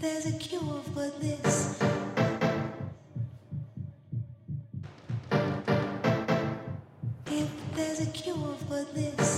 there's a cure for this, if there's a cure for this,